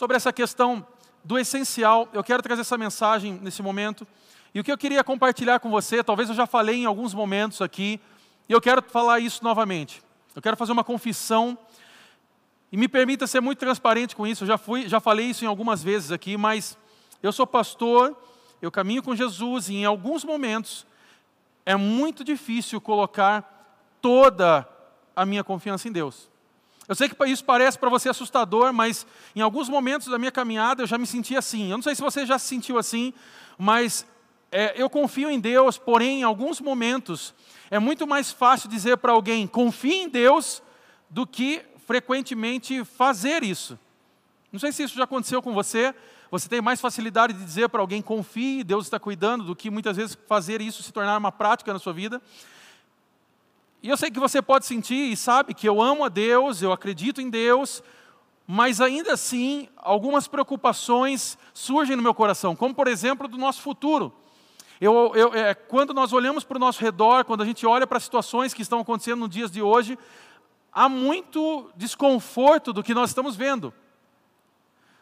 sobre essa questão do essencial. Eu quero trazer essa mensagem nesse momento. E o que eu queria compartilhar com você, talvez eu já falei em alguns momentos aqui, e eu quero falar isso novamente. Eu quero fazer uma confissão e me permita ser muito transparente com isso. Eu já fui, já falei isso em algumas vezes aqui, mas eu sou pastor, eu caminho com Jesus e em alguns momentos é muito difícil colocar toda a minha confiança em Deus. Eu sei que isso parece para você assustador, mas em alguns momentos da minha caminhada eu já me senti assim. Eu não sei se você já se sentiu assim, mas é, eu confio em Deus, porém, em alguns momentos, é muito mais fácil dizer para alguém confie em Deus do que frequentemente fazer isso. Não sei se isso já aconteceu com você. Você tem mais facilidade de dizer para alguém confie, Deus está cuidando, do que muitas vezes fazer isso se tornar uma prática na sua vida. E eu sei que você pode sentir e sabe que eu amo a Deus, eu acredito em Deus, mas ainda assim algumas preocupações surgem no meu coração, como por exemplo do nosso futuro. Eu, eu, é, quando nós olhamos para o nosso redor, quando a gente olha para as situações que estão acontecendo nos dias de hoje, há muito desconforto do que nós estamos vendo.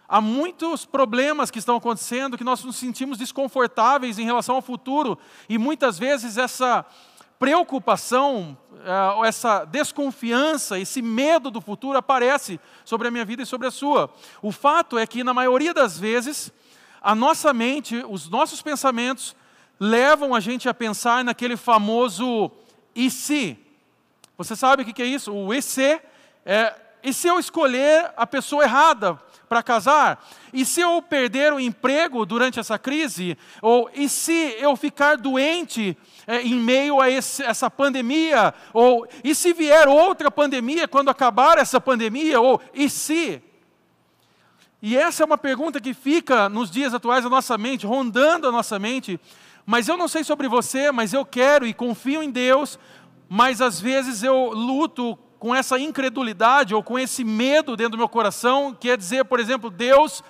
Há muitos problemas que estão acontecendo que nós nos sentimos desconfortáveis em relação ao futuro, e muitas vezes essa preocupação, é, essa desconfiança, esse medo do futuro aparece sobre a minha vida e sobre a sua. O fato é que, na maioria das vezes, a nossa mente, os nossos pensamentos, levam a gente a pensar naquele famoso e se. Você sabe o que é isso? O e se é e se eu escolher a pessoa errada para casar? E se eu perder o emprego durante essa crise? Ou e se eu ficar doente é, em meio a esse, essa pandemia? Ou e se vier outra pandemia quando acabar essa pandemia? Ou e se? E essa é uma pergunta que fica nos dias atuais na nossa mente, rondando a nossa mente, mas eu não sei sobre você, mas eu quero e confio em Deus, mas às vezes eu luto com essa incredulidade ou com esse medo dentro do meu coração, que é dizer, por exemplo, Deus,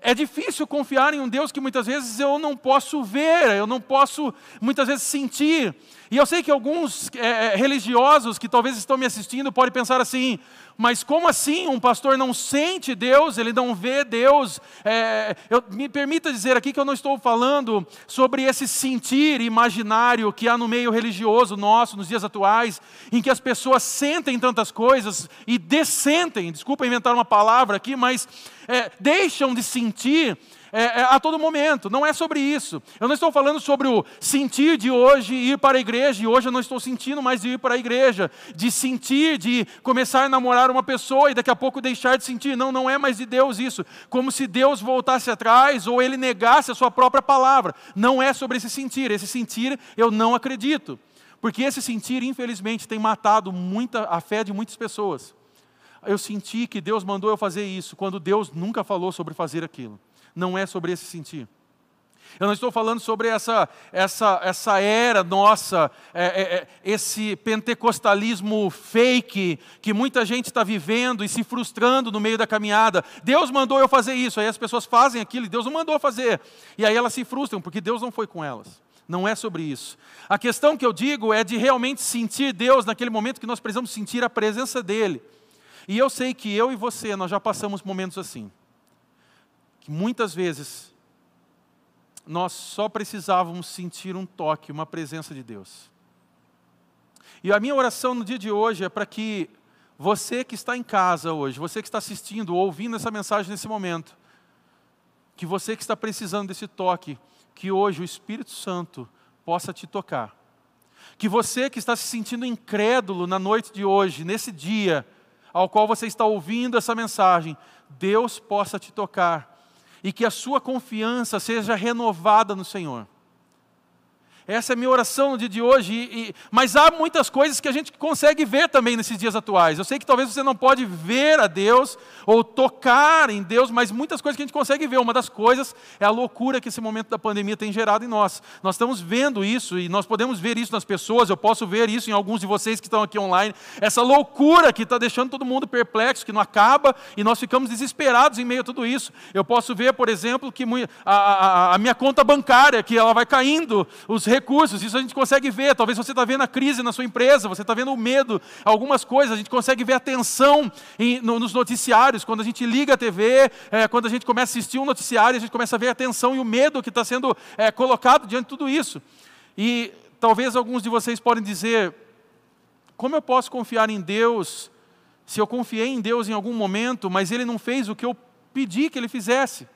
é difícil confiar em um Deus que muitas vezes eu não posso ver, eu não posso muitas vezes sentir. E eu sei que alguns é, religiosos que talvez estão me assistindo podem pensar assim: mas como assim um pastor não sente Deus, ele não vê Deus? É, eu, me permita dizer aqui que eu não estou falando sobre esse sentir imaginário que há no meio religioso nosso, nos dias atuais, em que as pessoas sentem tantas coisas e dessentem, desculpa inventar uma palavra aqui, mas é, deixam de sentir é, é, a todo momento, não é sobre isso. Eu não estou falando sobre o sentir de hoje ir para a igreja, e hoje eu não estou sentindo mais de ir para a igreja, de sentir, de começar a namorar uma pessoa e daqui a pouco deixar de sentir. Não, não é mais de Deus isso. Como se Deus voltasse atrás ou ele negasse a sua própria palavra. Não é sobre esse sentir. Esse sentir eu não acredito. Porque esse sentir, infelizmente, tem matado muita, a fé de muitas pessoas. Eu senti que Deus mandou eu fazer isso, quando Deus nunca falou sobre fazer aquilo não é sobre esse sentir. Eu não estou falando sobre essa, essa, essa era nossa, é, é, é, esse pentecostalismo fake que muita gente está vivendo e se frustrando no meio da caminhada. Deus mandou eu fazer isso, aí as pessoas fazem aquilo e Deus não mandou fazer. E aí elas se frustram porque Deus não foi com elas. Não é sobre isso. A questão que eu digo é de realmente sentir Deus naquele momento que nós precisamos sentir a presença dEle. E eu sei que eu e você, nós já passamos momentos assim que muitas vezes nós só precisávamos sentir um toque, uma presença de Deus. E a minha oração no dia de hoje é para que você que está em casa hoje, você que está assistindo ou ouvindo essa mensagem nesse momento, que você que está precisando desse toque, que hoje o Espírito Santo possa te tocar. Que você que está se sentindo incrédulo na noite de hoje, nesse dia ao qual você está ouvindo essa mensagem, Deus possa te tocar e que a sua confiança seja renovada no Senhor. Essa é a minha oração dia de hoje. E, e, mas há muitas coisas que a gente consegue ver também nesses dias atuais. Eu sei que talvez você não pode ver a Deus ou tocar em Deus, mas muitas coisas que a gente consegue ver. Uma das coisas é a loucura que esse momento da pandemia tem gerado em nós. Nós estamos vendo isso e nós podemos ver isso nas pessoas. Eu posso ver isso em alguns de vocês que estão aqui online. Essa loucura que está deixando todo mundo perplexo, que não acaba e nós ficamos desesperados em meio a tudo isso. Eu posso ver, por exemplo, que a, a, a minha conta bancária, que ela vai caindo, os recursos, isso a gente consegue ver. Talvez você está vendo a crise na sua empresa, você está vendo o medo, algumas coisas, a gente consegue ver a tensão em, no, nos noticiários. Quando a gente liga a TV, é, quando a gente começa a assistir um noticiário, a gente começa a ver a tensão e o medo que está sendo é, colocado diante de tudo isso. E talvez alguns de vocês podem dizer: como eu posso confiar em Deus se eu confiei em Deus em algum momento, mas Ele não fez o que eu pedi que Ele fizesse?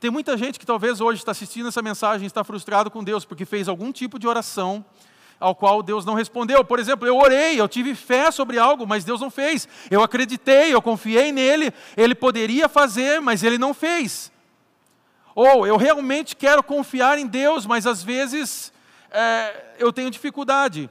Tem muita gente que talvez hoje está assistindo essa mensagem e está frustrado com Deus porque fez algum tipo de oração ao qual Deus não respondeu. Por exemplo, eu orei, eu tive fé sobre algo, mas Deus não fez. Eu acreditei, eu confiei nele, ele poderia fazer, mas ele não fez. Ou eu realmente quero confiar em Deus, mas às vezes é, eu tenho dificuldade.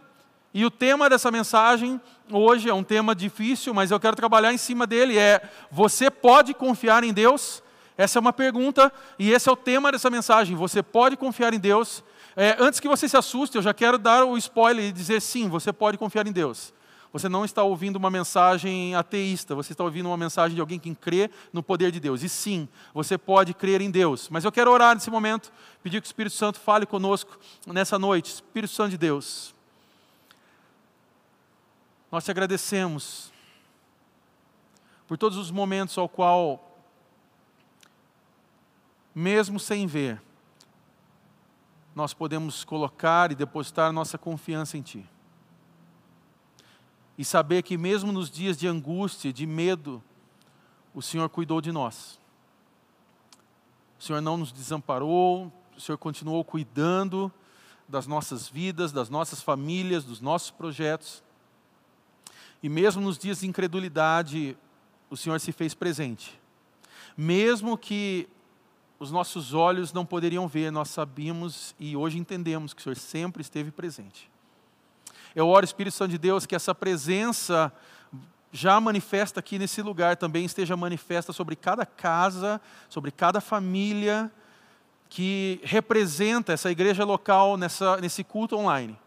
E o tema dessa mensagem hoje é um tema difícil, mas eu quero trabalhar em cima dele. É: você pode confiar em Deus? Essa é uma pergunta e esse é o tema dessa mensagem. Você pode confiar em Deus? É, antes que você se assuste, eu já quero dar o spoiler e dizer sim, você pode confiar em Deus. Você não está ouvindo uma mensagem ateísta, você está ouvindo uma mensagem de alguém que crê no poder de Deus. E sim, você pode crer em Deus. Mas eu quero orar nesse momento, pedir que o Espírito Santo fale conosco nessa noite. Espírito Santo de Deus, nós te agradecemos por todos os momentos ao qual mesmo sem ver, nós podemos colocar e depositar nossa confiança em Ti. E saber que, mesmo nos dias de angústia, de medo, o Senhor cuidou de nós. O Senhor não nos desamparou, o Senhor continuou cuidando das nossas vidas, das nossas famílias, dos nossos projetos. E mesmo nos dias de incredulidade, o Senhor se fez presente. Mesmo que os nossos olhos não poderiam ver, nós sabíamos e hoje entendemos que o Senhor sempre esteve presente. Eu oro, Espírito Santo de Deus, que essa presença já manifesta aqui nesse lugar também esteja manifesta sobre cada casa, sobre cada família que representa essa igreja local nessa, nesse culto online.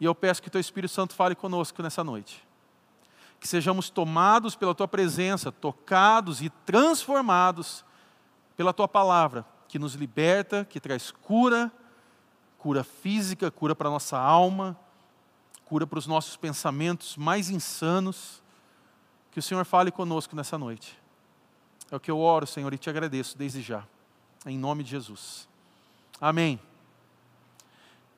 E eu peço que Teu Espírito Santo fale conosco nessa noite. Que sejamos tomados pela Tua presença, tocados e transformados pela tua palavra, que nos liberta, que traz cura, cura física, cura para a nossa alma, cura para os nossos pensamentos mais insanos. Que o Senhor fale conosco nessa noite. É o que eu oro, Senhor, e te agradeço desde já. Em nome de Jesus. Amém.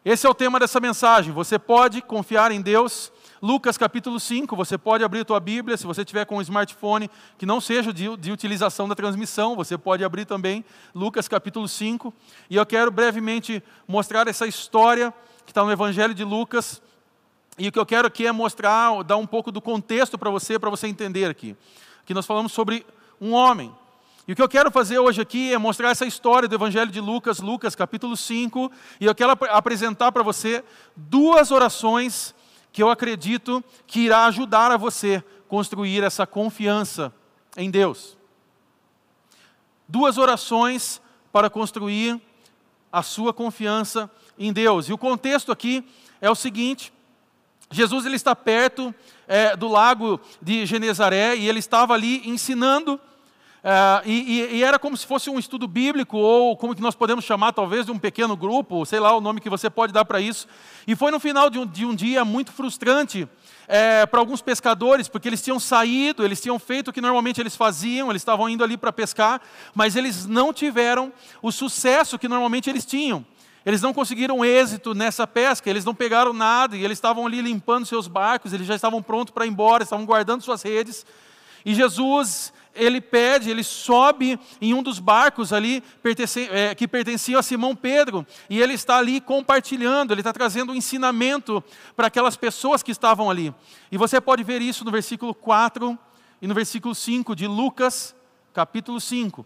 Esse é o tema dessa mensagem. Você pode confiar em Deus Lucas capítulo 5, você pode abrir a tua Bíblia, se você tiver com um smartphone que não seja de, de utilização da transmissão, você pode abrir também Lucas capítulo 5. E eu quero brevemente mostrar essa história que está no Evangelho de Lucas. E o que eu quero aqui é mostrar, dar um pouco do contexto para você, para você entender aqui. Que nós falamos sobre um homem. E o que eu quero fazer hoje aqui é mostrar essa história do Evangelho de Lucas, Lucas capítulo 5, e eu quero apresentar para você duas orações que eu acredito que irá ajudar a você construir essa confiança em Deus. Duas orações para construir a sua confiança em Deus. E o contexto aqui é o seguinte: Jesus ele está perto é, do lago de Genezaré e ele estava ali ensinando Uh, e, e, era como se fosse um estudo bíblico, ou como que nós podemos chamar, talvez, de um pequeno grupo, sei lá o nome que você pode dar para isso. E foi no final de um, de um dia muito frustrante é, para alguns pescadores, porque eles tinham saído, eles tinham feito o que normalmente eles faziam, eles estavam indo ali para pescar, mas eles não tiveram o sucesso que normalmente eles tinham. Eles não conseguiram êxito nessa pesca, eles não pegaram nada, e eles estavam ali limpando seus barcos, eles já estavam prontos para ir embora, estavam guardando suas redes. E Jesus, ele pede, ele sobe em um dos barcos ali é, que pertenciam a Simão Pedro, e ele está ali compartilhando, ele está trazendo um ensinamento para aquelas pessoas que estavam ali. E você pode ver isso no versículo 4 e no versículo 5 de Lucas, capítulo 5.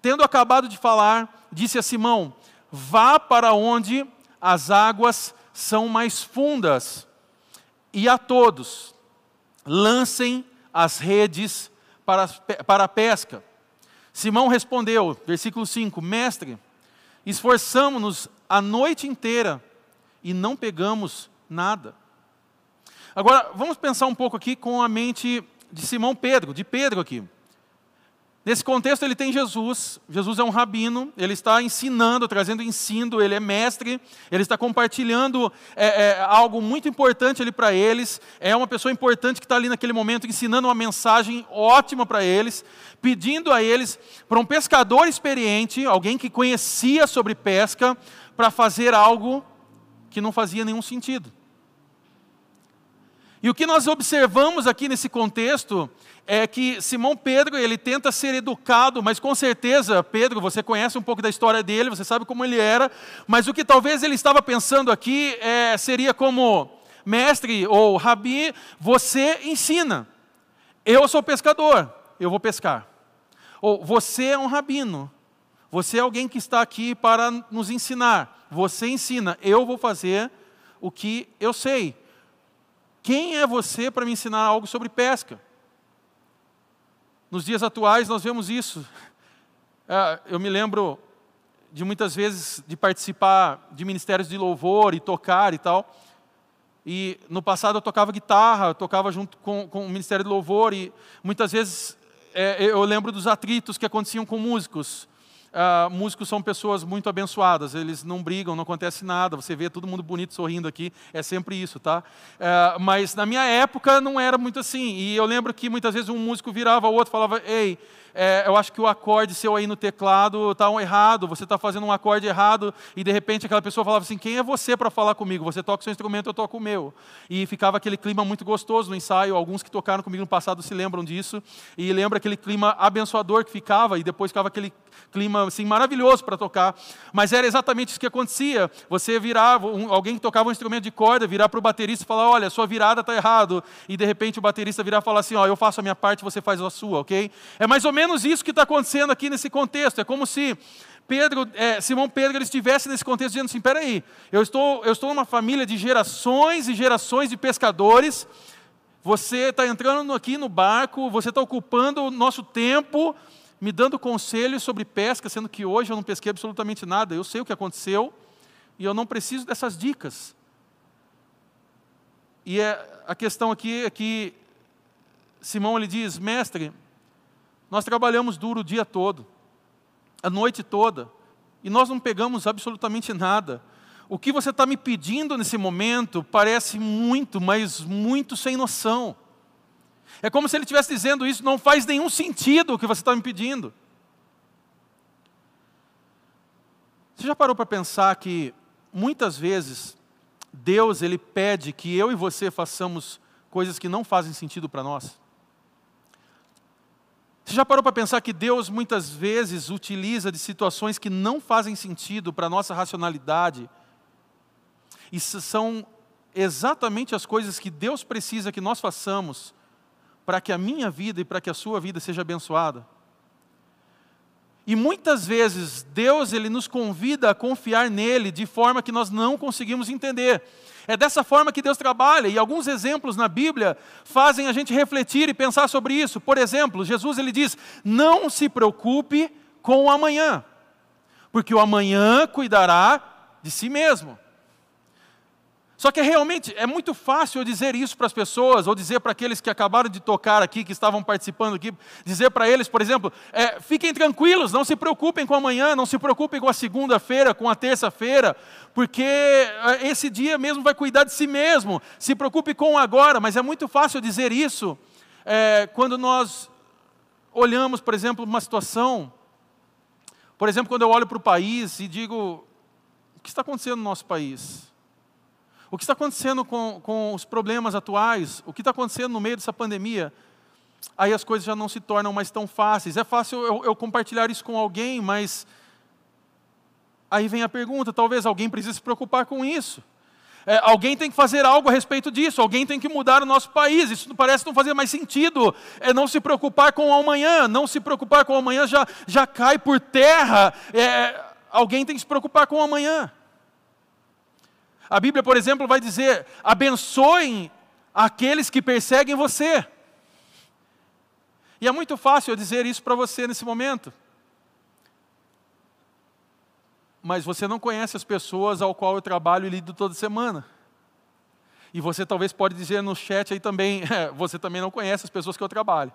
Tendo acabado de falar, disse a Simão: Vá para onde as águas são mais fundas, e a todos lancem as redes para, para a pesca. Simão respondeu, versículo 5: Mestre, esforçamos-nos a noite inteira e não pegamos nada. Agora, vamos pensar um pouco aqui com a mente de Simão Pedro, de Pedro aqui. Nesse contexto, ele tem Jesus. Jesus é um rabino, ele está ensinando, trazendo ensino, ele é mestre, ele está compartilhando é, é, algo muito importante ali para eles. É uma pessoa importante que está ali naquele momento ensinando uma mensagem ótima para eles, pedindo a eles, para um pescador experiente, alguém que conhecia sobre pesca, para fazer algo que não fazia nenhum sentido. E o que nós observamos aqui nesse contexto é que Simão Pedro, ele tenta ser educado, mas com certeza, Pedro, você conhece um pouco da história dele, você sabe como ele era, mas o que talvez ele estava pensando aqui é, seria como, mestre ou rabi, você ensina, eu sou pescador, eu vou pescar. Ou você é um rabino, você é alguém que está aqui para nos ensinar, você ensina, eu vou fazer o que eu sei. Quem é você para me ensinar algo sobre pesca? Nos dias atuais nós vemos isso. É, eu me lembro de muitas vezes de participar de ministérios de louvor e tocar e tal. E no passado eu tocava guitarra, eu tocava junto com, com o Ministério de Louvor e muitas vezes é, eu lembro dos atritos que aconteciam com músicos. Uh, músicos são pessoas muito abençoadas, eles não brigam, não acontece nada, você vê todo mundo bonito sorrindo aqui, é sempre isso, tá? Uh, mas na minha época não era muito assim, e eu lembro que muitas vezes um músico virava o outro falava: Ei, é, eu acho que o acorde seu aí no teclado está um errado, você está fazendo um acorde errado, e de repente aquela pessoa falava assim: quem é você para falar comigo? Você toca o seu instrumento, eu toco o meu. E ficava aquele clima muito gostoso no ensaio, alguns que tocaram comigo no passado se lembram disso, e lembra aquele clima abençoador que ficava, e depois ficava aquele clima assim, maravilhoso para tocar. Mas era exatamente isso que acontecia. Você virava, um, alguém que tocava um instrumento de corda, virar para o baterista e falar: olha, sua virada está errado. E de repente o baterista virar e falar assim: ó, eu faço a minha parte, você faz a sua, ok? É mais ou menos isso que está acontecendo aqui nesse contexto. É como se Pedro, é, Simão Pedro ele estivesse nesse contexto dizendo assim: peraí, eu estou, eu estou numa família de gerações e gerações de pescadores. Você está entrando aqui no barco, você está ocupando o nosso tempo, me dando conselhos sobre pesca, sendo que hoje eu não pesquei absolutamente nada. Eu sei o que aconteceu e eu não preciso dessas dicas. E é, a questão aqui é que Simão ele diz: mestre, nós trabalhamos duro o dia todo, a noite toda, e nós não pegamos absolutamente nada. O que você está me pedindo nesse momento parece muito, mas muito sem noção. É como se ele estivesse dizendo isso, não faz nenhum sentido o que você está me pedindo. Você já parou para pensar que muitas vezes Deus ele pede que eu e você façamos coisas que não fazem sentido para nós? Você já parou para pensar que Deus muitas vezes utiliza de situações que não fazem sentido para a nossa racionalidade? E são exatamente as coisas que Deus precisa que nós façamos para que a minha vida e para que a sua vida seja abençoada. E muitas vezes Deus ele nos convida a confiar nele de forma que nós não conseguimos entender. É dessa forma que Deus trabalha, e alguns exemplos na Bíblia fazem a gente refletir e pensar sobre isso. Por exemplo, Jesus ele diz: "Não se preocupe com o amanhã, porque o amanhã cuidará de si mesmo." Só que realmente é muito fácil eu dizer isso para as pessoas, ou dizer para aqueles que acabaram de tocar aqui, que estavam participando aqui, dizer para eles, por exemplo, é, fiquem tranquilos, não se preocupem com amanhã, não se preocupem com a segunda-feira, com a terça-feira, porque é, esse dia mesmo vai cuidar de si mesmo, se preocupe com agora, mas é muito fácil dizer isso é, quando nós olhamos, por exemplo, uma situação, por exemplo, quando eu olho para o país e digo, o que está acontecendo no nosso país? O que está acontecendo com, com os problemas atuais? O que está acontecendo no meio dessa pandemia? Aí as coisas já não se tornam mais tão fáceis. É fácil eu, eu compartilhar isso com alguém, mas aí vem a pergunta: talvez alguém precise se preocupar com isso. É, alguém tem que fazer algo a respeito disso, alguém tem que mudar o nosso país. Isso parece não fazer mais sentido. É não se preocupar com o amanhã, não se preocupar com o amanhã já, já cai por terra. É, alguém tem que se preocupar com o amanhã. A Bíblia, por exemplo, vai dizer: abençoem aqueles que perseguem você. E é muito fácil eu dizer isso para você nesse momento. Mas você não conhece as pessoas ao qual eu trabalho e lido toda semana. E você talvez pode dizer no chat aí também, é, você também não conhece as pessoas que eu trabalho.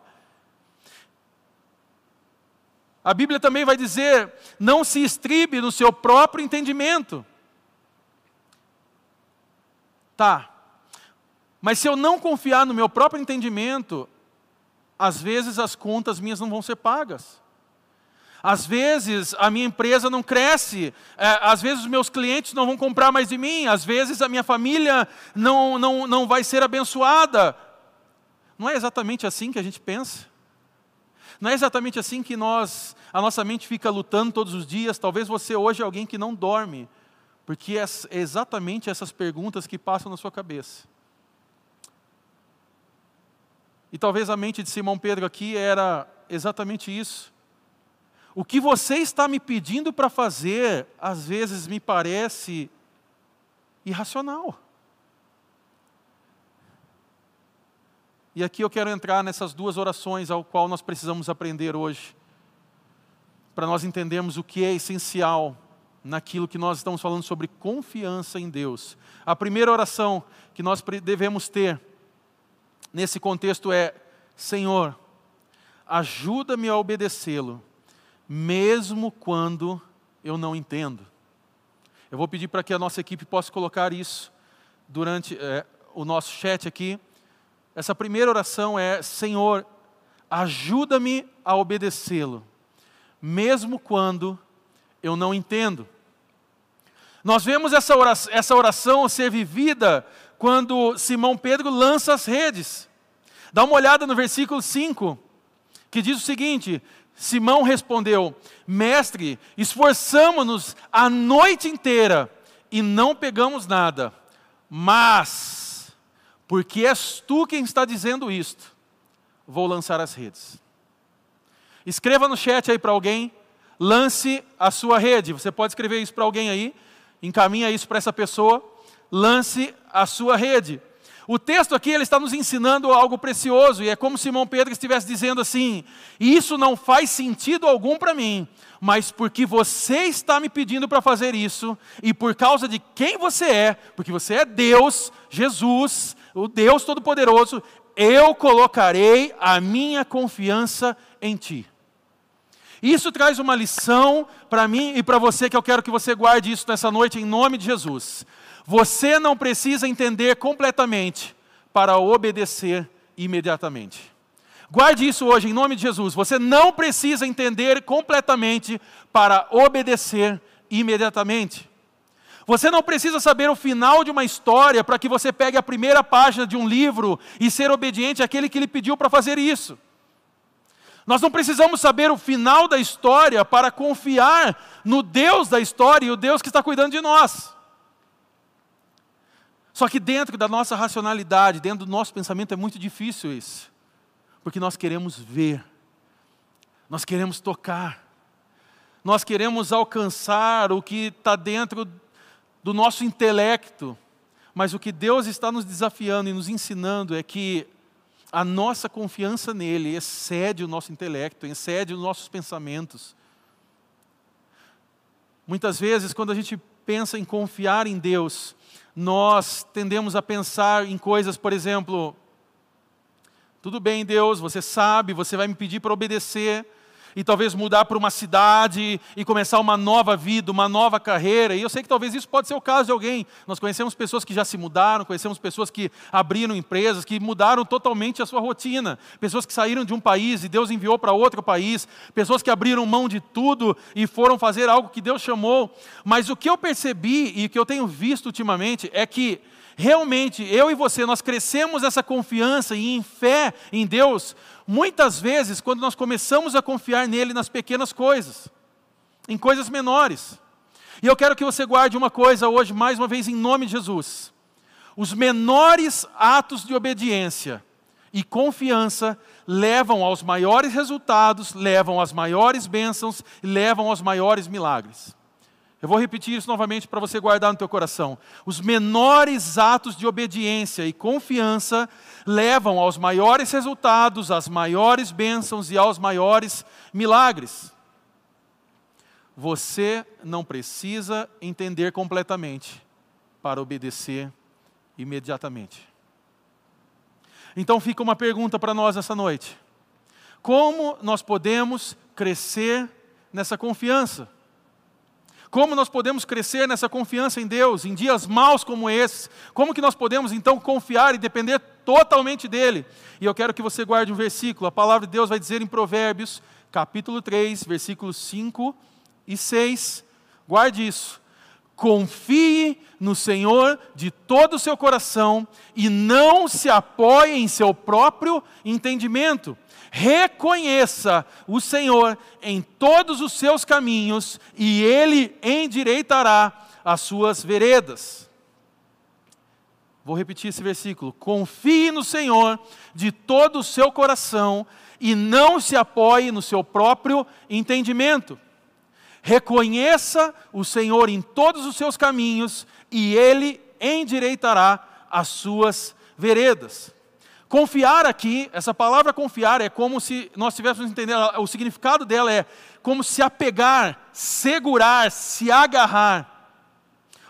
A Bíblia também vai dizer: não se estribe no seu próprio entendimento. Tá, mas se eu não confiar no meu próprio entendimento, às vezes as contas minhas não vão ser pagas. Às vezes a minha empresa não cresce, é, às vezes os meus clientes não vão comprar mais de mim, às vezes a minha família não, não, não vai ser abençoada. Não é exatamente assim que a gente pensa? Não é exatamente assim que nós, a nossa mente fica lutando todos os dias. Talvez você hoje é alguém que não dorme, porque é exatamente essas perguntas que passam na sua cabeça. E talvez a mente de Simão Pedro aqui era exatamente isso. O que você está me pedindo para fazer, às vezes me parece irracional. E aqui eu quero entrar nessas duas orações ao qual nós precisamos aprender hoje, para nós entendermos o que é essencial naquilo que nós estamos falando sobre confiança em Deus. A primeira oração que nós devemos ter nesse contexto é: Senhor, ajuda-me a obedecê-lo, mesmo quando eu não entendo. Eu vou pedir para que a nossa equipe possa colocar isso durante é, o nosso chat aqui. Essa primeira oração é: Senhor, ajuda-me a obedecê-lo, mesmo quando eu não entendo. Nós vemos essa oração, essa oração ser vivida quando Simão Pedro lança as redes. Dá uma olhada no versículo 5, que diz o seguinte: Simão respondeu: Mestre, esforçamo-nos a noite inteira e não pegamos nada, mas porque és tu quem está dizendo isto, vou lançar as redes. Escreva no chat aí para alguém, lance a sua rede. Você pode escrever isso para alguém aí, encaminha isso para essa pessoa, lance a sua rede. O texto aqui ele está nos ensinando algo precioso, e é como Simão Pedro estivesse dizendo assim: Isso não faz sentido algum para mim, mas porque você está me pedindo para fazer isso, e por causa de quem você é, porque você é Deus, Jesus, o Deus Todo-Poderoso, eu colocarei a minha confiança em Ti. Isso traz uma lição para mim e para você que eu quero que você guarde isso nessa noite em nome de Jesus. Você não precisa entender completamente para obedecer imediatamente. Guarde isso hoje em nome de Jesus. Você não precisa entender completamente para obedecer imediatamente. Você não precisa saber o final de uma história para que você pegue a primeira página de um livro e ser obediente àquele que lhe pediu para fazer isso. Nós não precisamos saber o final da história para confiar no Deus da história e o Deus que está cuidando de nós. Só que dentro da nossa racionalidade, dentro do nosso pensamento, é muito difícil isso. Porque nós queremos ver, nós queremos tocar, nós queremos alcançar o que está dentro do nosso intelecto, mas o que Deus está nos desafiando e nos ensinando é que a nossa confiança nele excede o nosso intelecto, excede os nossos pensamentos. Muitas vezes, quando a gente pensa em confiar em Deus, nós tendemos a pensar em coisas, por exemplo, tudo bem, Deus, você sabe, você vai me pedir para obedecer, e talvez mudar para uma cidade e começar uma nova vida, uma nova carreira. E eu sei que talvez isso pode ser o caso de alguém. Nós conhecemos pessoas que já se mudaram, conhecemos pessoas que abriram empresas, que mudaram totalmente a sua rotina, pessoas que saíram de um país e Deus enviou para outro país, pessoas que abriram mão de tudo e foram fazer algo que Deus chamou. Mas o que eu percebi e o que eu tenho visto ultimamente é que realmente eu e você, nós crescemos essa confiança e em fé em Deus, muitas vezes quando nós começamos a confiar nele nas pequenas coisas, em coisas menores. E eu quero que você guarde uma coisa hoje, mais uma vez, em nome de Jesus. Os menores atos de obediência e confiança levam aos maiores resultados, levam às maiores bênçãos, levam aos maiores milagres. Eu vou repetir isso novamente para você guardar no teu coração. Os menores atos de obediência e confiança levam aos maiores resultados, às maiores bênçãos e aos maiores milagres. Você não precisa entender completamente para obedecer imediatamente. Então fica uma pergunta para nós essa noite: Como nós podemos crescer nessa confiança? Como nós podemos crescer nessa confiança em Deus em dias maus como esses? Como que nós podemos então confiar e depender totalmente dele? E eu quero que você guarde um versículo. A palavra de Deus vai dizer em Provérbios, capítulo 3, versículos 5 e 6. Guarde isso. Confie no Senhor de todo o seu coração e não se apoie em seu próprio entendimento. Reconheça o Senhor em todos os seus caminhos e ele endireitará as suas veredas. Vou repetir esse versículo. Confie no Senhor de todo o seu coração e não se apoie no seu próprio entendimento. Reconheça o Senhor em todos os seus caminhos e ele endireitará as suas veredas. Confiar aqui, essa palavra confiar é como se nós tivéssemos entender, o significado dela é como se apegar, segurar, se agarrar.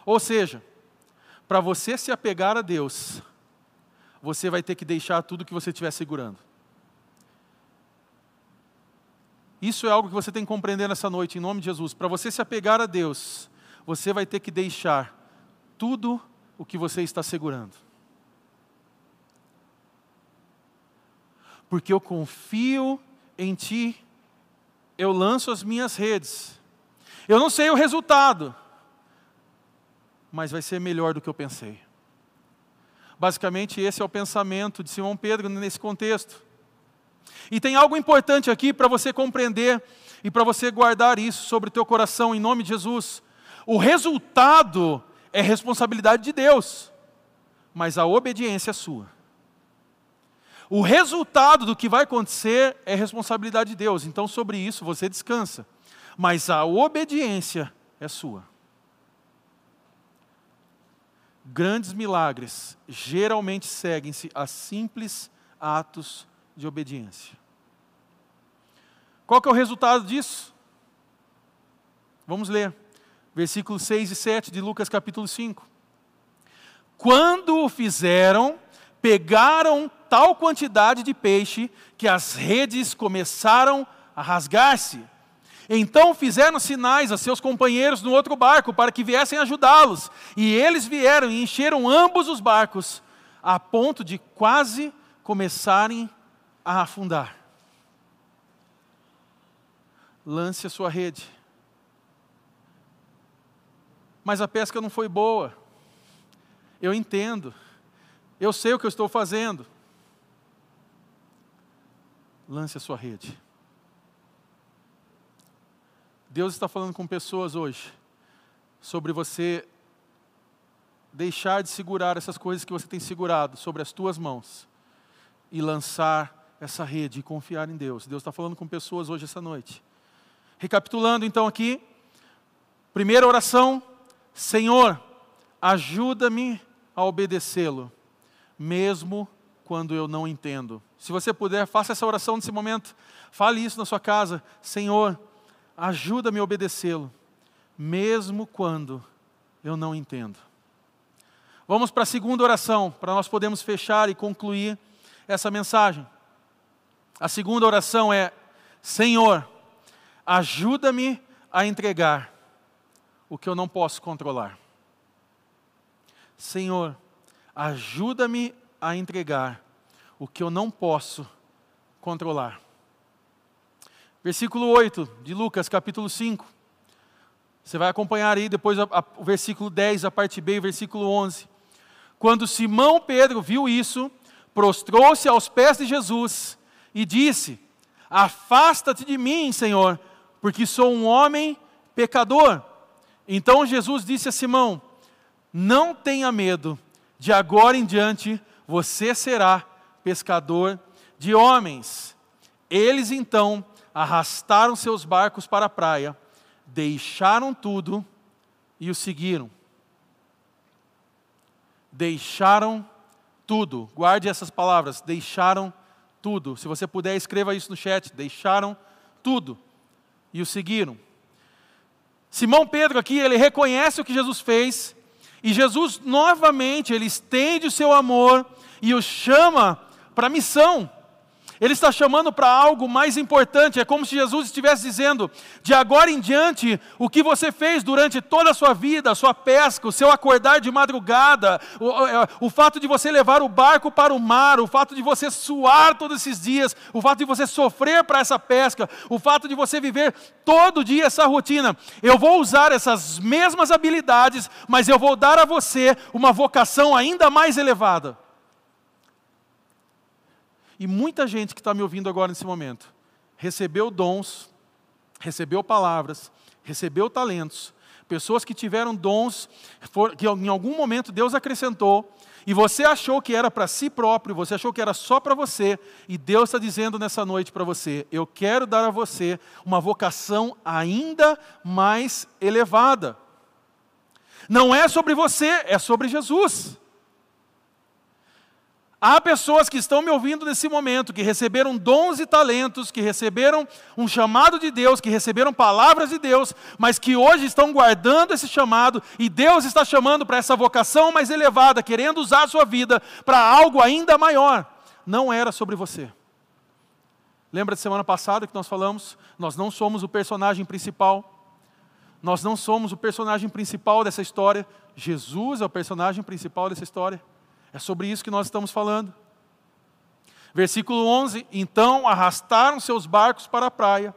Ou seja, para você se apegar a Deus, você vai ter que deixar tudo que você estiver segurando. Isso é algo que você tem que compreender nessa noite, em nome de Jesus. Para você se apegar a Deus, você vai ter que deixar tudo o que você está segurando. Porque eu confio em Ti, eu lanço as minhas redes. Eu não sei o resultado, mas vai ser melhor do que eu pensei. Basicamente, esse é o pensamento de Simão Pedro nesse contexto. E tem algo importante aqui para você compreender e para você guardar isso sobre o teu coração em nome de Jesus. O resultado é responsabilidade de Deus, mas a obediência é sua. O resultado do que vai acontecer é responsabilidade de Deus, então sobre isso você descansa, mas a obediência é sua. Grandes milagres geralmente seguem-se a simples atos de obediência. Qual que é o resultado disso? Vamos ler. Versículos 6 e 7 de Lucas capítulo 5. Quando o fizeram, pegaram tal quantidade de peixe que as redes começaram a rasgar-se. Então fizeram sinais a seus companheiros no outro barco para que viessem ajudá-los. E eles vieram e encheram ambos os barcos, a ponto de quase começarem a afundar. Lance a sua rede. Mas a pesca não foi boa. Eu entendo. Eu sei o que eu estou fazendo. Lance a sua rede. Deus está falando com pessoas hoje sobre você deixar de segurar essas coisas que você tem segurado sobre as tuas mãos e lançar essa rede e confiar em Deus. Deus está falando com pessoas hoje, essa noite. Recapitulando então aqui, primeira oração: Senhor, ajuda-me a obedecê-lo, mesmo quando eu não entendo. Se você puder, faça essa oração nesse momento, fale isso na sua casa: Senhor, ajuda-me a obedecê-lo, mesmo quando eu não entendo. Vamos para a segunda oração, para nós podermos fechar e concluir essa mensagem. A segunda oração é: Senhor, ajuda-me a entregar o que eu não posso controlar. Senhor, ajuda-me a entregar o que eu não posso controlar. Versículo 8 de Lucas, capítulo 5. Você vai acompanhar aí depois a, a, o versículo 10, a parte B, o versículo 11. Quando Simão Pedro viu isso, prostrou-se aos pés de Jesus e disse: Afasta-te de mim, Senhor, porque sou um homem pecador. Então Jesus disse a Simão: Não tenha medo, de agora em diante você será pescador de homens. Eles então arrastaram seus barcos para a praia, deixaram tudo e o seguiram. Deixaram tudo, guarde essas palavras, deixaram tudo. Se você puder, escreva isso no chat. Deixaram tudo e o seguiram. Simão Pedro aqui, ele reconhece o que Jesus fez, e Jesus novamente, ele estende o seu amor e o chama para missão. Ele está chamando para algo mais importante. É como se Jesus estivesse dizendo: de agora em diante, o que você fez durante toda a sua vida, a sua pesca, o seu acordar de madrugada, o, é, o, fato de você levar o barco para o mar, o fato de você suar todos esses dias, o fato de você sofrer para essa pesca, o fato de você viver todo dia essa rotina. Eu vou usar essas mesmas habilidades, mas eu vou dar a você uma vocação ainda mais elevada. E muita gente que está me ouvindo agora nesse momento recebeu dons, recebeu palavras, recebeu talentos, pessoas que tiveram dons, que em algum momento Deus acrescentou, e você achou que era para si próprio, você achou que era só para você, e Deus está dizendo nessa noite para você: eu quero dar a você uma vocação ainda mais elevada. Não é sobre você, é sobre Jesus. Há pessoas que estão me ouvindo nesse momento, que receberam dons e talentos, que receberam um chamado de Deus, que receberam palavras de Deus, mas que hoje estão guardando esse chamado e Deus está chamando para essa vocação mais elevada, querendo usar a sua vida para algo ainda maior. Não era sobre você. Lembra de semana passada que nós falamos? Nós não somos o personagem principal. Nós não somos o personagem principal dessa história. Jesus é o personagem principal dessa história. É sobre isso que nós estamos falando. Versículo 11: Então arrastaram seus barcos para a praia,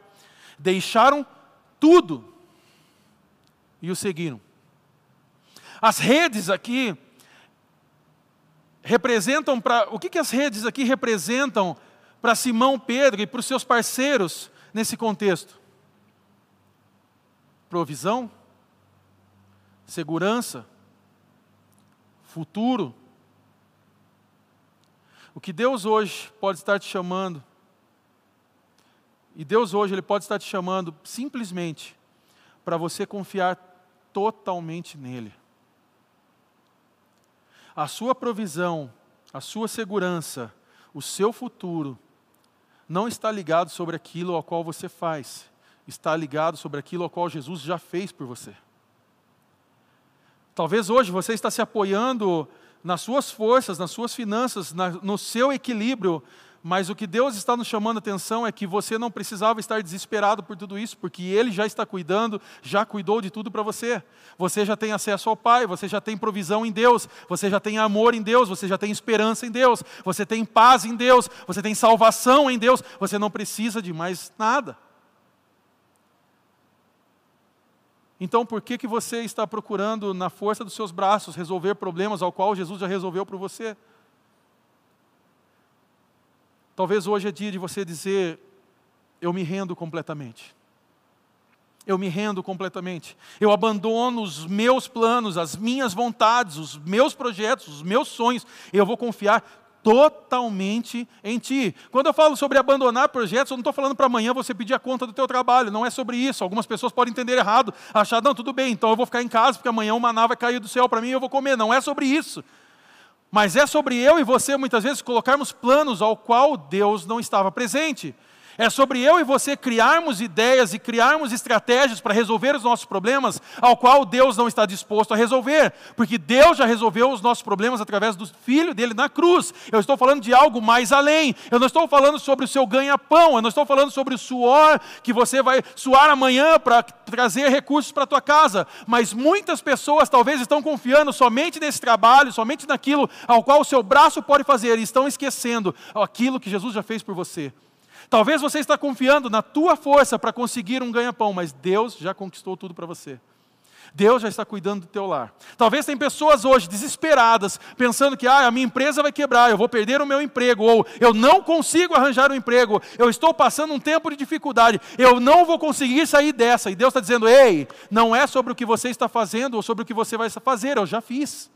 deixaram tudo e o seguiram. As redes aqui representam para. O que, que as redes aqui representam para Simão Pedro e para os seus parceiros nesse contexto? Provisão, segurança, futuro, o que Deus hoje pode estar te chamando, e Deus hoje ele pode estar te chamando simplesmente para você confiar totalmente nele. A sua provisão, a sua segurança, o seu futuro não está ligado sobre aquilo ao qual você faz, está ligado sobre aquilo ao qual Jesus já fez por você. Talvez hoje você está se apoiando nas suas forças, nas suas finanças, na, no seu equilíbrio, mas o que Deus está nos chamando a atenção é que você não precisava estar desesperado por tudo isso, porque Ele já está cuidando, já cuidou de tudo para você. Você já tem acesso ao Pai, você já tem provisão em Deus, você já tem amor em Deus, você já tem esperança em Deus, você tem paz em Deus, você tem salvação em Deus, você não precisa de mais nada. Então, por que, que você está procurando, na força dos seus braços, resolver problemas ao qual Jesus já resolveu para você? Talvez hoje é dia de você dizer: Eu me rendo completamente. Eu me rendo completamente. Eu abandono os meus planos, as minhas vontades, os meus projetos, os meus sonhos. Eu vou confiar totalmente em ti. Quando eu falo sobre abandonar projetos, eu não estou falando para amanhã você pedir a conta do teu trabalho, não é sobre isso. Algumas pessoas podem entender errado, achar, não, tudo bem, então eu vou ficar em casa, porque amanhã uma nave vai cair do céu para mim e eu vou comer. Não é sobre isso. Mas é sobre eu e você, muitas vezes, colocarmos planos ao qual Deus não estava presente. É sobre eu e você criarmos ideias e criarmos estratégias para resolver os nossos problemas, ao qual Deus não está disposto a resolver, porque Deus já resolveu os nossos problemas através do Filho dele na cruz. Eu estou falando de algo mais além. Eu não estou falando sobre o seu ganha-pão, eu não estou falando sobre o suor que você vai suar amanhã para trazer recursos para a tua casa. Mas muitas pessoas talvez estão confiando somente nesse trabalho, somente naquilo ao qual o seu braço pode fazer, e estão esquecendo aquilo que Jesus já fez por você. Talvez você está confiando na tua força para conseguir um ganha-pão, mas Deus já conquistou tudo para você. Deus já está cuidando do teu lar. Talvez tem pessoas hoje desesperadas, pensando que ah, a minha empresa vai quebrar, eu vou perder o meu emprego, ou eu não consigo arranjar um emprego, eu estou passando um tempo de dificuldade, eu não vou conseguir sair dessa. E Deus está dizendo: ei, não é sobre o que você está fazendo ou sobre o que você vai fazer, eu já fiz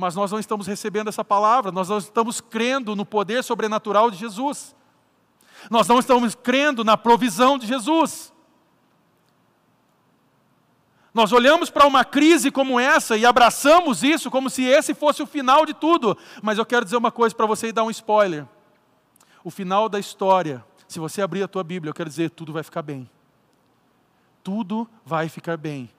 mas nós não estamos recebendo essa palavra, nós não estamos crendo no poder sobrenatural de Jesus, nós não estamos crendo na provisão de Jesus. Nós olhamos para uma crise como essa e abraçamos isso como se esse fosse o final de tudo, mas eu quero dizer uma coisa para você e dar um spoiler. O final da história, se você abrir a tua Bíblia, eu quero dizer, tudo vai ficar bem. Tudo vai ficar bem.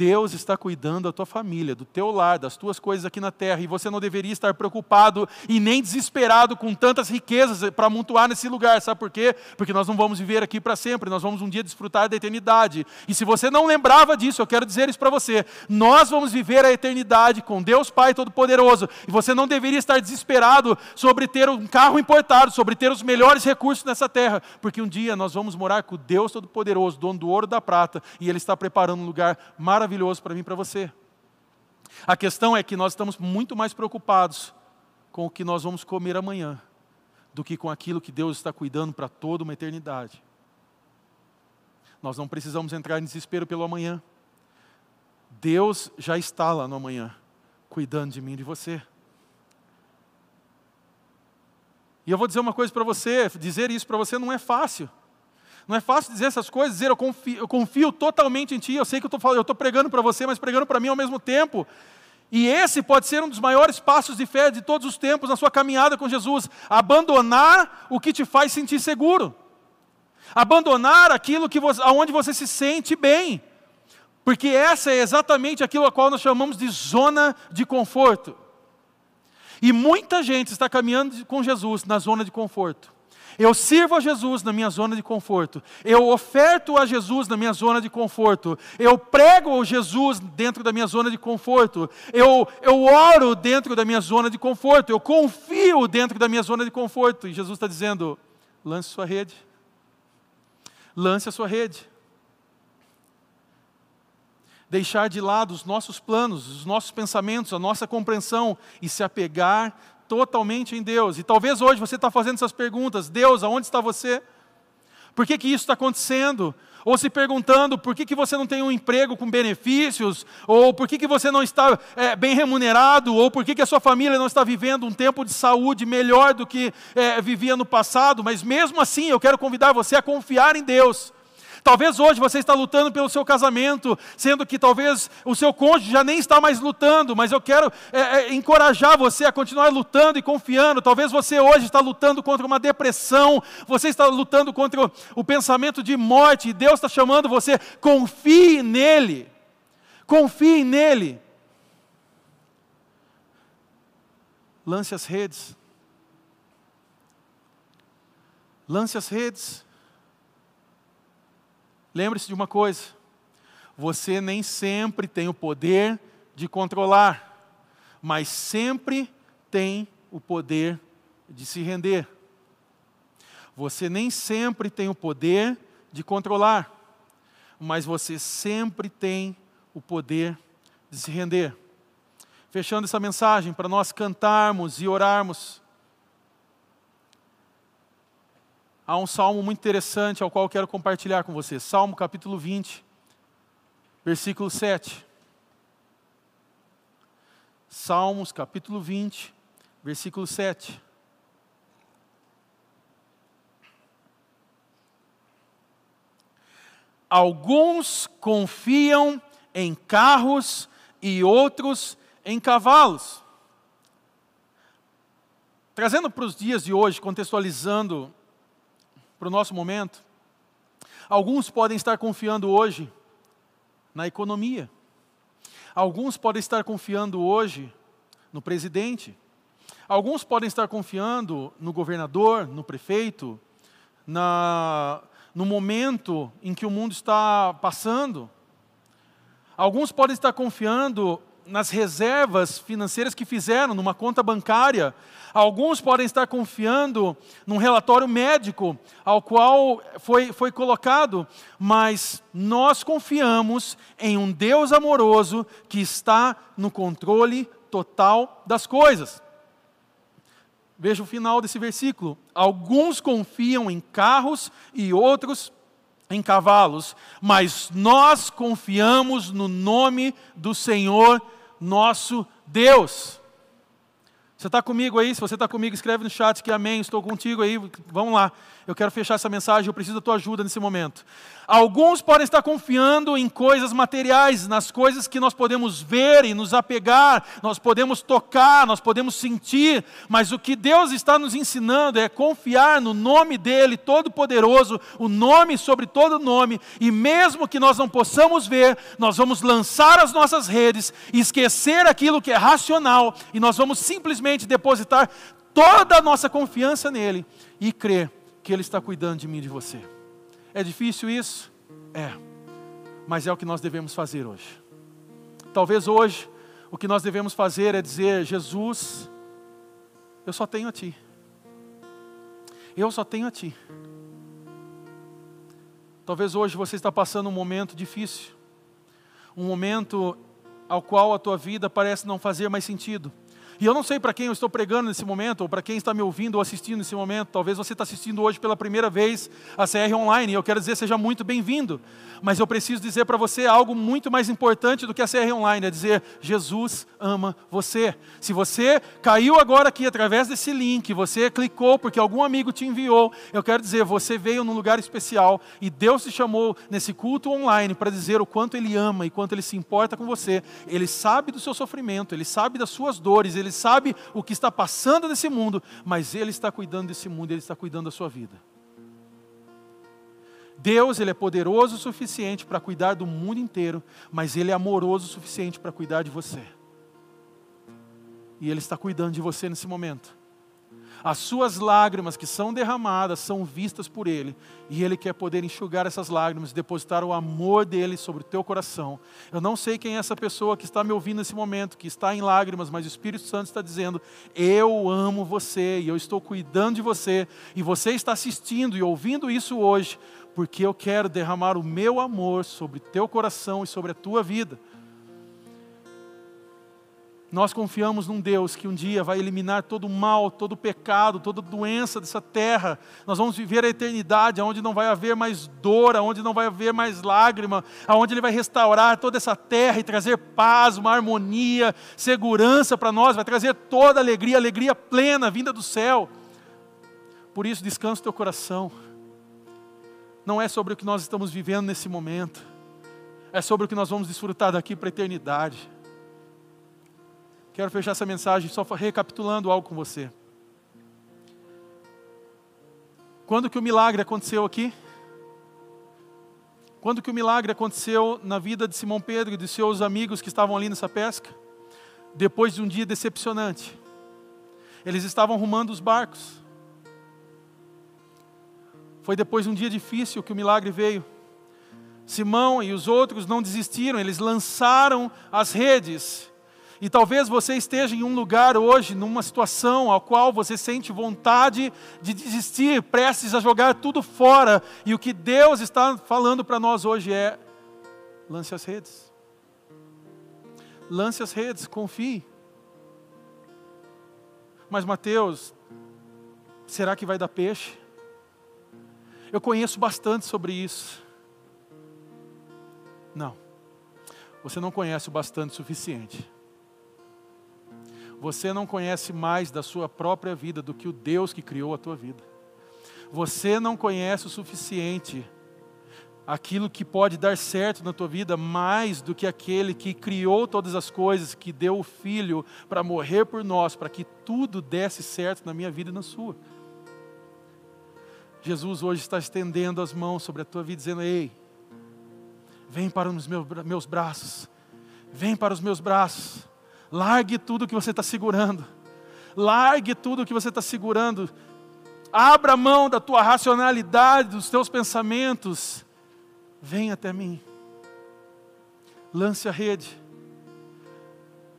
Deus está cuidando da tua família, do teu lar, das tuas coisas aqui na terra, e você não deveria estar preocupado e nem desesperado com tantas riquezas para amontoar nesse lugar. Sabe por quê? Porque nós não vamos viver aqui para sempre, nós vamos um dia desfrutar da eternidade. E se você não lembrava disso, eu quero dizer isso para você. Nós vamos viver a eternidade com Deus Pai Todo-Poderoso, e você não deveria estar desesperado sobre ter um carro importado, sobre ter os melhores recursos nessa terra, porque um dia nós vamos morar com Deus Todo-Poderoso, dono do ouro e da prata, e Ele está preparando um lugar maravilhoso maravilhoso para mim e para você. A questão é que nós estamos muito mais preocupados com o que nós vamos comer amanhã do que com aquilo que Deus está cuidando para toda uma eternidade. Nós não precisamos entrar em desespero pelo amanhã. Deus já está lá no amanhã, cuidando de mim e de você. E eu vou dizer uma coisa para você: dizer isso para você não é fácil. Não é fácil dizer essas coisas, dizer eu confio, eu confio totalmente em Ti. Eu sei que eu estou pregando para você, mas pregando para mim ao mesmo tempo. E esse pode ser um dos maiores passos de fé de todos os tempos na sua caminhada com Jesus. Abandonar o que te faz sentir seguro. Abandonar aquilo que você, aonde você se sente bem. Porque essa é exatamente aquilo a qual nós chamamos de zona de conforto. E muita gente está caminhando com Jesus na zona de conforto. Eu sirvo a Jesus na minha zona de conforto. Eu oferto a Jesus na minha zona de conforto. Eu prego Jesus dentro da minha zona de conforto. Eu, eu oro dentro da minha zona de conforto. Eu confio dentro da minha zona de conforto. E Jesus está dizendo: lance sua rede. Lance a sua rede. Deixar de lado os nossos planos, os nossos pensamentos, a nossa compreensão e se apegar totalmente em Deus. E talvez hoje você está fazendo essas perguntas: Deus, aonde está você? Por que, que isso está acontecendo? Ou se perguntando por que, que você não tem um emprego com benefícios, ou por que, que você não está é, bem remunerado, ou por que, que a sua família não está vivendo um tempo de saúde melhor do que é, vivia no passado, mas mesmo assim eu quero convidar você a confiar em Deus Talvez hoje você está lutando pelo seu casamento, sendo que talvez o seu cônjuge já nem está mais lutando, mas eu quero é, é, encorajar você a continuar lutando e confiando. Talvez você hoje está lutando contra uma depressão, você está lutando contra o, o pensamento de morte, e Deus está chamando você, confie nele. Confie nele. Lance as redes. Lance as redes. Lembre-se de uma coisa: você nem sempre tem o poder de controlar, mas sempre tem o poder de se render. Você nem sempre tem o poder de controlar, mas você sempre tem o poder de se render. Fechando essa mensagem, para nós cantarmos e orarmos. Há um salmo muito interessante ao qual quero compartilhar com você. Salmo capítulo 20, versículo 7. Salmos capítulo 20, versículo 7. Alguns confiam em carros e outros em cavalos. Trazendo para os dias de hoje, contextualizando para o nosso momento. Alguns podem estar confiando hoje na economia. Alguns podem estar confiando hoje no presidente. Alguns podem estar confiando no governador, no prefeito, na, no momento em que o mundo está passando. Alguns podem estar confiando nas reservas financeiras que fizeram numa conta bancária. Alguns podem estar confiando num relatório médico ao qual foi, foi colocado, mas nós confiamos em um Deus amoroso que está no controle total das coisas. Veja o final desse versículo. Alguns confiam em carros e outros em cavalos, mas nós confiamos no nome do Senhor nosso Deus. Você está comigo aí? Se você está comigo, escreve no chat que amém, estou contigo aí. Vamos lá. Eu quero fechar essa mensagem, eu preciso da tua ajuda nesse momento. Alguns podem estar confiando em coisas materiais, nas coisas que nós podemos ver e nos apegar, nós podemos tocar, nós podemos sentir, mas o que Deus está nos ensinando é confiar no nome dEle, Todo-Poderoso, o nome sobre todo nome, e mesmo que nós não possamos ver, nós vamos lançar as nossas redes, esquecer aquilo que é racional, e nós vamos simplesmente depositar toda a nossa confiança nele e crer que Ele está cuidando de mim e de você. É difícil isso? É. Mas é o que nós devemos fazer hoje. Talvez hoje o que nós devemos fazer é dizer: Jesus, eu só tenho a Ti. Eu só tenho a Ti. Talvez hoje você está passando um momento difícil, um momento ao qual a tua vida parece não fazer mais sentido. E eu não sei para quem eu estou pregando nesse momento, ou para quem está me ouvindo ou assistindo nesse momento. Talvez você está assistindo hoje pela primeira vez a CR Online, e eu quero dizer, seja muito bem-vindo. Mas eu preciso dizer para você algo muito mais importante do que a CR Online, é dizer, Jesus ama você. Se você caiu agora aqui através desse link, você clicou porque algum amigo te enviou, eu quero dizer, você veio num lugar especial e Deus te chamou nesse culto online para dizer o quanto Ele ama e quanto Ele se importa com você. Ele sabe do seu sofrimento, Ele sabe das suas dores, Ele ele sabe o que está passando nesse mundo, mas Ele está cuidando desse mundo, Ele está cuidando da sua vida. Deus, Ele é poderoso o suficiente para cuidar do mundo inteiro, mas Ele é amoroso o suficiente para cuidar de você. E Ele está cuidando de você nesse momento. As suas lágrimas que são derramadas são vistas por Ele, e Ele quer poder enxugar essas lágrimas, depositar o amor dele sobre o teu coração. Eu não sei quem é essa pessoa que está me ouvindo nesse momento, que está em lágrimas, mas o Espírito Santo está dizendo: Eu amo você e eu estou cuidando de você, e você está assistindo e ouvindo isso hoje, porque eu quero derramar o meu amor sobre teu coração e sobre a tua vida. Nós confiamos num Deus que um dia vai eliminar todo o mal, todo o pecado, toda doença dessa terra. Nós vamos viver a eternidade, onde não vai haver mais dor, onde não vai haver mais lágrima, onde Ele vai restaurar toda essa terra e trazer paz, uma harmonia, segurança para nós, vai trazer toda alegria, alegria plena, vinda do céu. Por isso, descansa o teu coração. Não é sobre o que nós estamos vivendo nesse momento, é sobre o que nós vamos desfrutar daqui para a eternidade. Quero fechar essa mensagem só recapitulando algo com você. Quando que o milagre aconteceu aqui? Quando que o milagre aconteceu na vida de Simão Pedro e de seus amigos que estavam ali nessa pesca? Depois de um dia decepcionante. Eles estavam arrumando os barcos. Foi depois de um dia difícil que o milagre veio. Simão e os outros não desistiram, eles lançaram as redes e talvez você esteja em um lugar hoje, numa situação a qual você sente vontade de desistir, prestes a jogar tudo fora. E o que Deus está falando para nós hoje é: lance as redes. Lance as redes, confie. Mas Mateus, será que vai dar peixe? Eu conheço bastante sobre isso. Não. Você não conhece o bastante o suficiente você não conhece mais da sua própria vida do que o Deus que criou a tua vida. Você não conhece o suficiente aquilo que pode dar certo na tua vida mais do que aquele que criou todas as coisas, que deu o filho para morrer por nós, para que tudo desse certo na minha vida e na sua. Jesus hoje está estendendo as mãos sobre a tua vida, dizendo: Ei, vem para os meus braços, vem para os meus braços. Largue tudo que você está segurando. Largue tudo que você está segurando. Abra mão da tua racionalidade, dos teus pensamentos. Vem até mim. Lance a rede.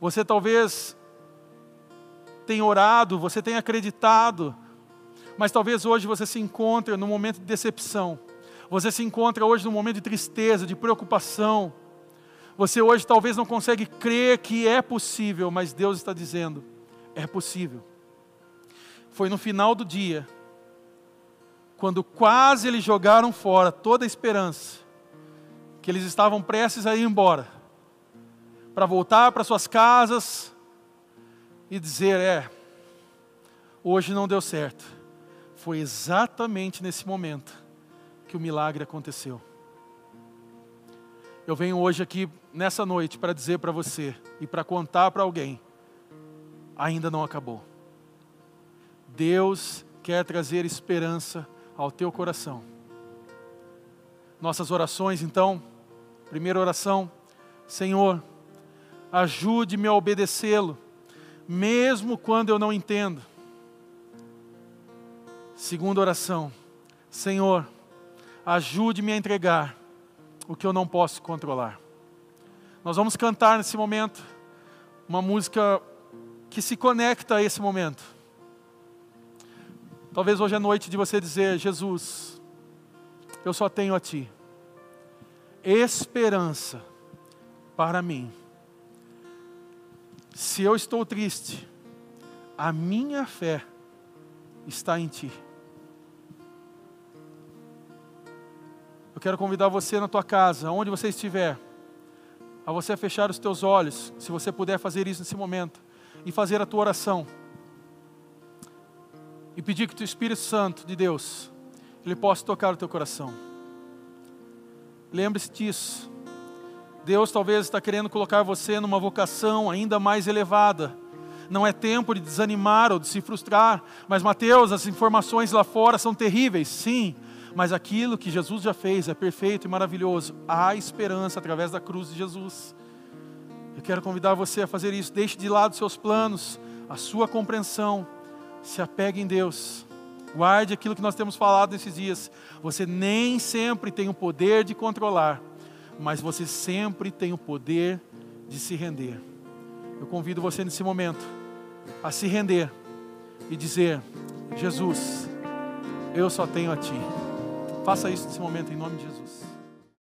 Você talvez tenha orado, você tenha acreditado, mas talvez hoje você se encontre num momento de decepção. Você se encontra hoje num momento de tristeza, de preocupação você hoje talvez não consegue crer que é possível, mas Deus está dizendo: é possível. Foi no final do dia, quando quase eles jogaram fora toda a esperança, que eles estavam prestes a ir embora, para voltar para suas casas e dizer: é, hoje não deu certo. Foi exatamente nesse momento que o milagre aconteceu. Eu venho hoje aqui, nessa noite, para dizer para você e para contar para alguém: ainda não acabou. Deus quer trazer esperança ao teu coração. Nossas orações, então, primeira oração, Senhor, ajude-me a obedecê-lo, mesmo quando eu não entendo. Segunda oração, Senhor, ajude-me a entregar o que eu não posso controlar. Nós vamos cantar nesse momento uma música que se conecta a esse momento. Talvez hoje é noite de você dizer: Jesus, eu só tenho a Ti. Esperança para mim. Se eu estou triste, a minha fé está em Ti. Quero convidar você na tua casa, onde você estiver, a você fechar os teus olhos, se você puder fazer isso nesse momento, e fazer a tua oração e pedir que o Espírito Santo de Deus, ele possa tocar o teu coração. Lembre-se disso. Deus talvez está querendo colocar você numa vocação ainda mais elevada. Não é tempo de desanimar ou de se frustrar, mas Mateus, as informações lá fora são terríveis, sim, mas aquilo que Jesus já fez é perfeito e maravilhoso. Há esperança através da cruz de Jesus. Eu quero convidar você a fazer isso. Deixe de lado seus planos, a sua compreensão se apegue em Deus. Guarde aquilo que nós temos falado nesses dias. Você nem sempre tem o poder de controlar, mas você sempre tem o poder de se render. Eu convido você nesse momento a se render e dizer: Jesus, eu só tenho a Ti. Faça isso nesse momento em nome de Jesus.